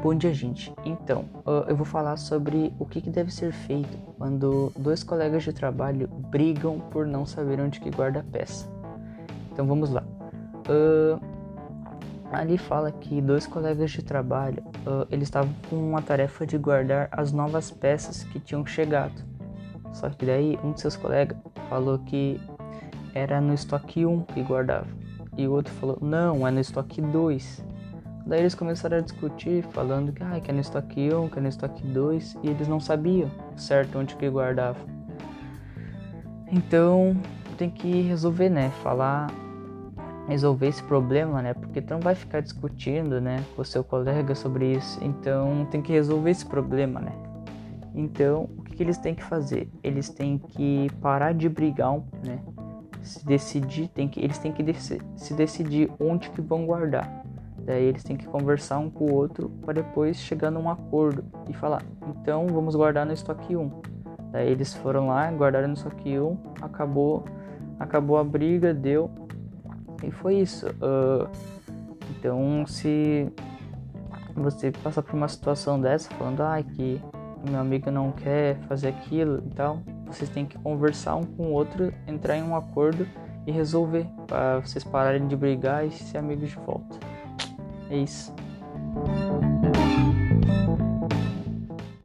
Bom dia, gente. Então, eu vou falar sobre o que, deve ser feito quando dois colegas de trabalho brigam por não saber onde que guarda a peça. Então, vamos lá. Uh, ali fala que dois colegas de trabalho uh, eles estavam com uma tarefa de guardar as novas peças que tinham chegado. Só que daí um de seus colegas falou que era no estoque 1 que guardava e o outro falou não, é no estoque 2. Daí eles começaram a discutir, falando que, ah, que é no estoque 1, que é no estoque 2, e eles não sabiam certo onde que guardava. Então tem que resolver, né? Falar, resolver esse problema, né? Porque tu não vai ficar discutindo, né, com o seu colega sobre isso. Então tem que resolver esse problema, né? Então o que, que eles têm que fazer? Eles têm que parar de brigar, né? Se decidir, tem que, eles têm que se decidir onde que vão guardar. Daí eles têm que conversar um com o outro para depois chegar num acordo e falar: então vamos guardar no estoque 1. Daí eles foram lá, guardaram no estoque 1, acabou, acabou a briga, deu e foi isso. Uh, então se você passar por uma situação dessa, falando ah, que meu amigo não quer fazer aquilo e tal, vocês têm que conversar um com o outro, entrar em um acordo e resolver para vocês pararem de brigar e ser amigos de volta. É isso.